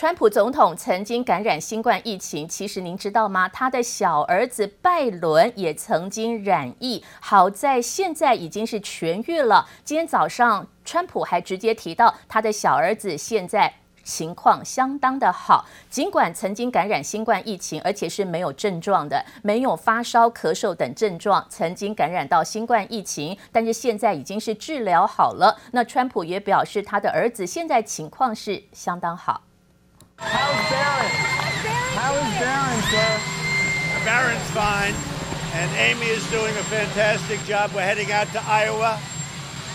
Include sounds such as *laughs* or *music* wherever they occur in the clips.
川普总统曾经感染新冠疫情，其实您知道吗？他的小儿子拜伦也曾经染疫，好在现在已经是痊愈了。今天早上，川普还直接提到他的小儿子现在情况相当的好，尽管曾经感染新冠疫情，而且是没有症状的，没有发烧、咳嗽等症状，曾经感染到新冠疫情，但是现在已经是治疗好了。那川普也表示，他的儿子现在情况是相当好。How's Barron? How is Barron, sir? Barron's fine, and Amy is doing a fantastic job. We're heading out to Iowa,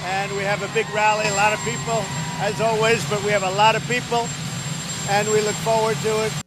and we have a big rally. A lot of people, as always, but we have a lot of people, and we look forward to it.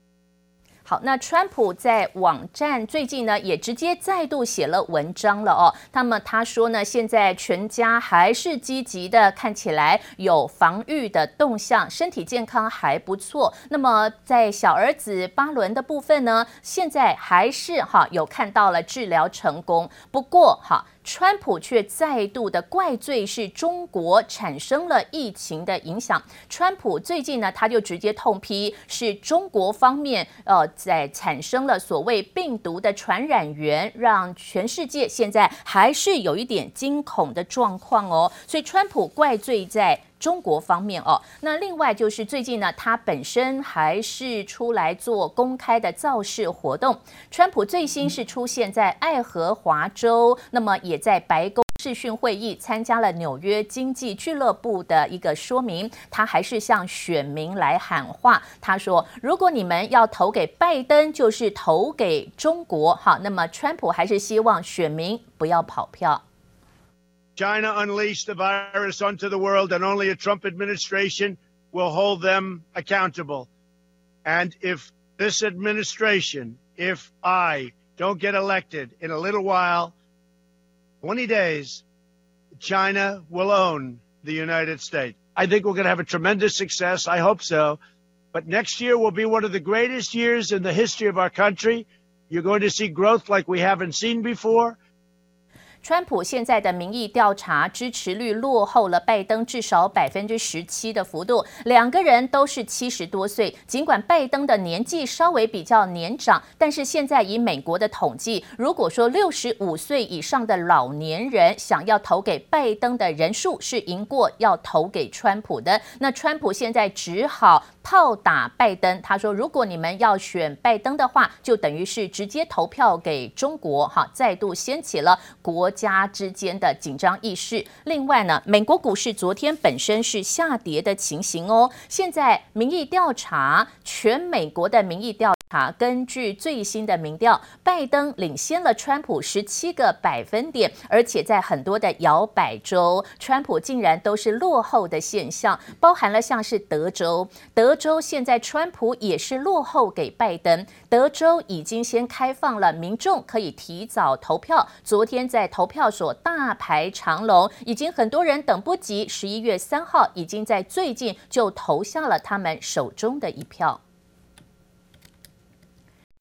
好，那川普在网站最近呢，也直接再度写了文章了哦。那么他说呢，现在全家还是积极的，看起来有防御的动向，身体健康还不错。那么在小儿子巴伦的部分呢，现在还是哈有看到了治疗成功，不过哈。川普却再度的怪罪是中国产生了疫情的影响。川普最近呢，他就直接痛批是中国方面呃在产生了所谓病毒的传染源，让全世界现在还是有一点惊恐的状况哦。所以川普怪罪在。中国方面哦，那另外就是最近呢，他本身还是出来做公开的造势活动。川普最新是出现在爱荷华州，那么也在白宫视讯会议参加了纽约经济俱乐部的一个说明。他还是向选民来喊话，他说：“如果你们要投给拜登，就是投给中国。”好，那么川普还是希望选民不要跑票。China unleashed the virus onto the world, and only a Trump administration will hold them accountable. And if this administration, if I don't get elected in a little while, 20 days, China will own the United States. I think we're going to have a tremendous success. I hope so. But next year will be one of the greatest years in the history of our country. You're going to see growth like we haven't seen before. 川普现在的民意调查支持率落后了拜登至少百分之十七的幅度，两个人都是七十多岁。尽管拜登的年纪稍微比较年长，但是现在以美国的统计，如果说六十五岁以上的老年人想要投给拜登的人数是赢过要投给川普的，那川普现在只好炮打拜登。他说，如果你们要选拜登的话，就等于是直接投票给中国，哈，再度掀起了国家之间的紧张意识。另外呢，美国股市昨天本身是下跌的情形哦。现在民意调查，全美国的民意调啊，根据最新的民调，拜登领先了川普十七个百分点，而且在很多的摇摆州，川普竟然都是落后的现象，包含了像是德州，德州现在川普也是落后给拜登。德州已经先开放了民众可以提早投票，昨天在投票所大排长龙，已经很多人等不及，十一月三号已经在最近就投下了他们手中的一票。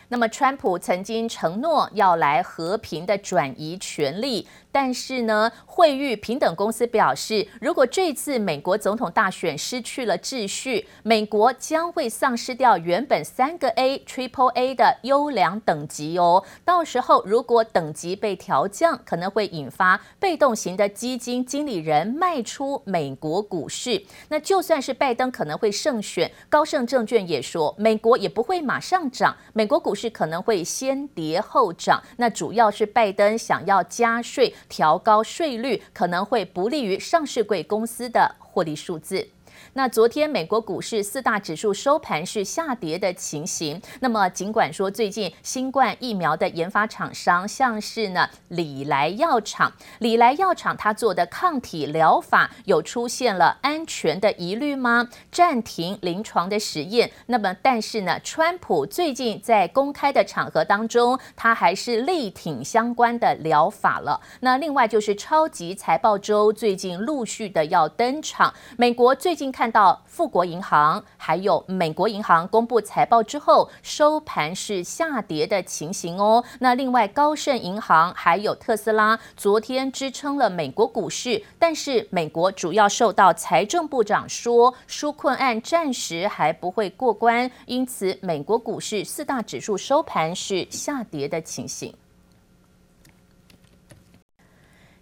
那么，川普曾经承诺要来和平的转移权力。但是呢，惠誉平等公司表示，如果这次美国总统大选失去了秩序，美国将会丧失掉原本三个 A、Triple A 的优良等级哦。到时候如果等级被调降，可能会引发被动型的基金经理人卖出美国股市。那就算是拜登可能会胜选，高盛证券也说，美国也不会马上涨，美国股是可能会先跌后涨。那主要是拜登想要加税。调高税率可能会不利于上市贵公司的获利数字。那昨天美国股市四大指数收盘是下跌的情形。那么尽管说最近新冠疫苗的研发厂商，像是呢礼来药厂，礼来药厂它做的抗体疗法有出现了安全的疑虑吗？暂停临床的实验。那么但是呢，川普最近在公开的场合当中，他还是力挺相关的疗法了。那另外就是超级财报周最近陆续的要登场，美国最近。经看到富国银行还有美国银行公布财报之后，收盘是下跌的情形哦。那另外高盛银行还有特斯拉昨天支撑了美国股市，但是美国主要受到财政部长说纾困案暂时还不会过关，因此美国股市四大指数收盘是下跌的情形。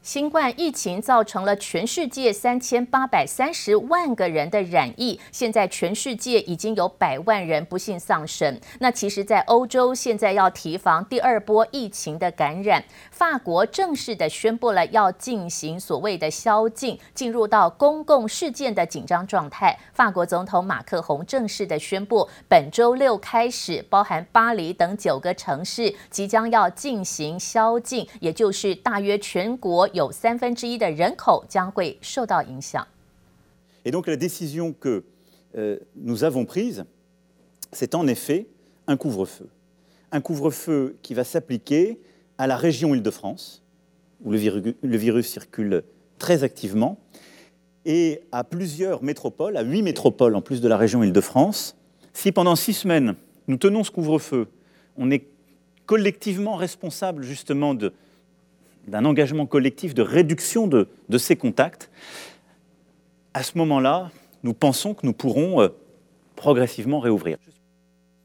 新冠疫情造成了全世界三千八百三十万个人的染疫，现在全世界已经有百万人不幸丧生。那其实，在欧洲现在要提防第二波疫情的感染，法国正式的宣布了要进行所谓的宵禁，进入到公共事件的紧张状态。法国总统马克宏正式的宣布，本周六开始，包含巴黎等九个城市即将要进行宵禁，也就是大约全国。有三分之一的人口将会受到影响。Et donc la décision que nous avons prise, c'est en effet un couvre-feu, un couvre-feu qui va s'appliquer à la région Île-de-France, où le virus, le virus circule très activement, et à plusieurs métropoles, à huit métropoles en plus de la région Île-de-France. Si pendant six semaines nous tenons ce couvre-feu, on est collectivement responsable justement de d'un engagement collectif de réduction de, de ces contacts, à ce moment-là, nous pensons que nous pourrons progressivement réouvrir.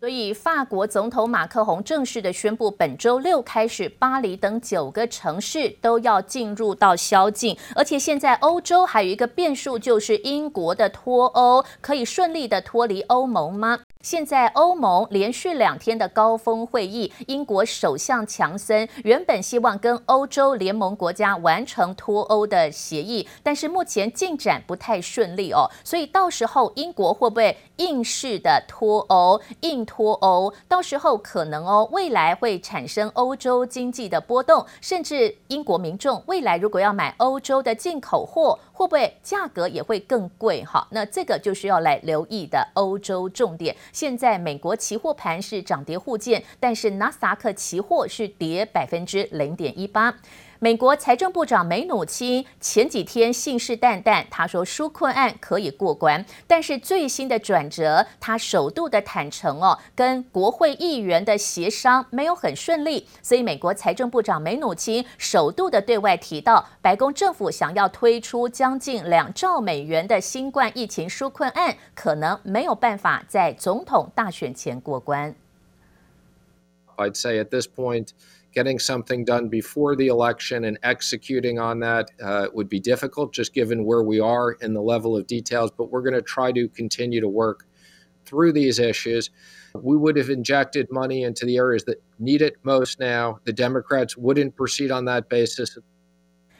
所以，法国总统马克宏正式的宣布，本周六开始，巴黎等九个城市都要进入到宵禁。而且，现在欧洲还有一个变数，就是英国的脱欧，可以顺利的脱离欧盟吗？现在欧盟连续两天的高峰会议，英国首相强森原本希望跟欧洲联盟国家完成脱欧的协议，但是目前进展不太顺利哦。所以到时候英国会不会硬式的脱欧、硬脱欧？到时候可能哦，未来会产生欧洲经济的波动，甚至英国民众未来如果要买欧洲的进口货，会不会价格也会更贵？哈，那这个就是要来留意的欧洲重点。现在美国期货盘是涨跌互见，但是纳斯达克期货是跌百分之零点一八。美国财政部长梅努钦前几天信誓旦旦，他说纾困案可以过关，但是最新的转折，他首度的坦承哦，跟国会议员的协商没有很顺利，所以美国财政部长梅努钦首度的对外提到，白宫政府想要推出将近两兆美元的新冠疫情纾困案，可能没有办法在总统大选前过关。I'd say at this point. getting something done before the election and executing on that uh, would be difficult, just given where we are in the level of details. But we're going to try to continue to work through these issues. We would have injected money into the areas that need it most now. The Democrats wouldn't proceed on that basis.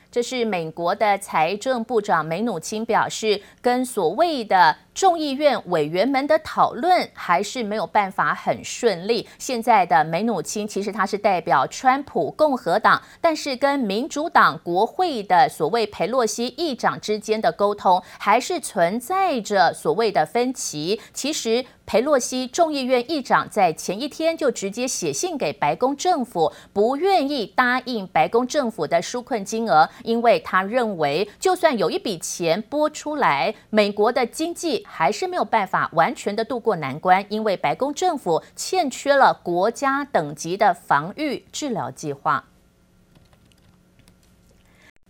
这是美国的财政部长梅努钦表示，跟所谓的 众议院委员们的讨论还是没有办法很顺利。现在的梅努钦其实他是代表川普共和党，但是跟民主党国会的所谓佩洛西议长之间的沟通还是存在着所谓的分歧。其实佩洛西众议院议长在前一天就直接写信给白宫政府，不愿意答应白宫政府的纾困金额。因为他认为，就算有一笔钱拨出来，美国的经济还是没有办法完全的渡过难关，因为白宫政府欠缺了国家等级的防御治疗计划。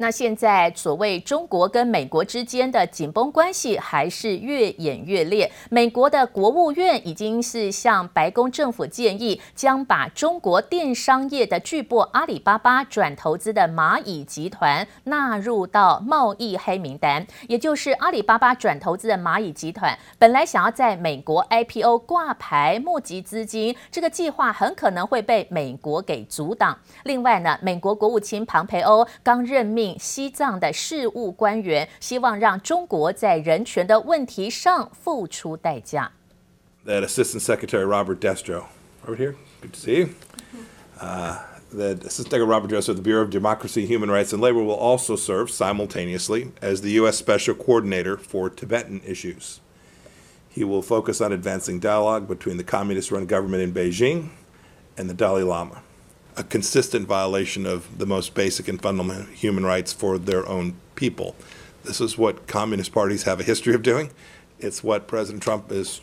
那现在所谓中国跟美国之间的紧绷关系还是越演越烈。美国的国务院已经是向白宫政府建议，将把中国电商业的巨擘阿里巴巴转投资的蚂蚁集团纳入到贸易黑名单。也就是阿里巴巴转投资的蚂蚁集团，本来想要在美国 IPO 挂牌募集资金，这个计划很可能会被美国给阻挡。另外呢，美国国务卿庞培欧刚任命。西藏的事务官员希望让中国在人权的问题上付出代价。That Assistant Secretary Robert Destro, Robert here, good to see you. *laughs* Uh, that Assistant Secretary Robert Destro of the Bureau of Democracy, Human Rights and Labor will also serve simultaneously as the U.S. Special Coordinator for Tibetan issues. He will focus on advancing dialogue between the communist-run government in Beijing and the Dalai Lama. a consistent violation of the most basic and fundamental human rights for their own people. This is what communist parties have a history of doing, It's what President Trump has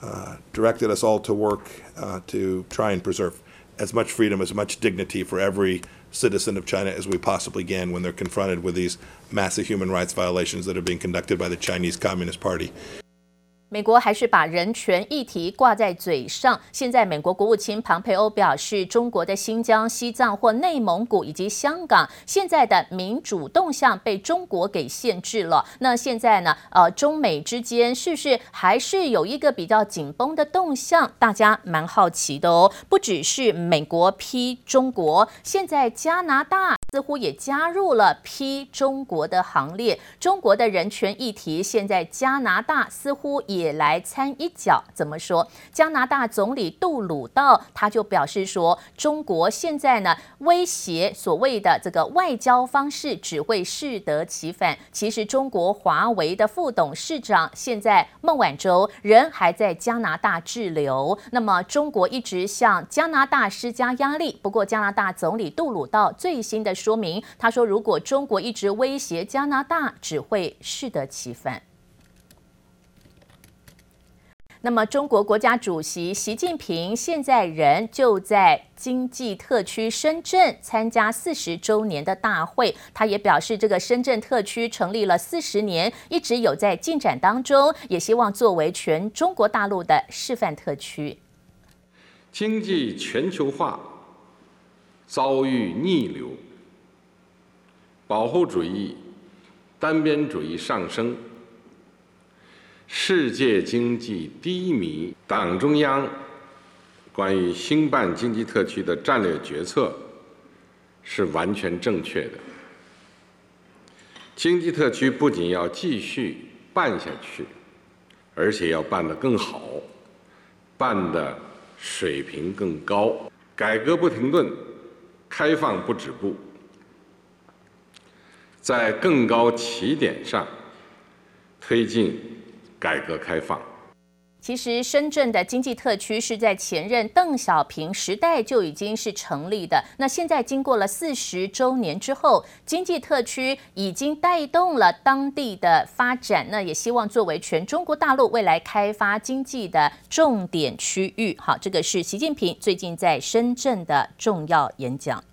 uh, directed us all to work uh, to try and preserve as much freedom, as much dignity for every citizen of China as we possibly can when they're confronted with these massive human rights violations that are being conducted by the Chinese Communist Party. 美国还是把人权议题挂在嘴上。现在，美国国务卿庞佩欧表示，中国的新疆、西藏或内蒙古以及香港现在的民主动向被中国给限制了。那现在呢？呃，中美之间是不是还是有一个比较紧绷的动向？大家蛮好奇的哦。不只是美国批中国，现在加拿大似乎也加入了批中国的行列。中国的人权议题，现在加拿大似乎也。来掺一脚，怎么说？加拿大总理杜鲁道他就表示说，中国现在呢威胁所谓的这个外交方式只会适得其反。其实，中国华为的副董事长现在孟晚舟人还在加拿大滞留。那么，中国一直向加拿大施加压力。不过，加拿大总理杜鲁道最新的说明，他说，如果中国一直威胁加拿大，只会适得其反。那么，中国国家主席习近平现在人就在经济特区深圳参加四十周年的大会。他也表示，这个深圳特区成立了四十年，一直有在进展当中，也希望作为全中国大陆的示范特区。经济全球化遭遇逆流，保护主义、单边主义上升。世界经济低迷，党中央关于兴办经济特区的战略决策是完全正确的。经济特区不仅要继续办下去，而且要办得更好，办得水平更高，改革不停顿，开放不止步，在更高起点上推进。改革开放，其实深圳的经济特区是在前任邓小平时代就已经是成立的。那现在经过了四十周年之后，经济特区已经带动了当地的发展。那也希望作为全中国大陆未来开发经济的重点区域。好，这个是习近平最近在深圳的重要演讲。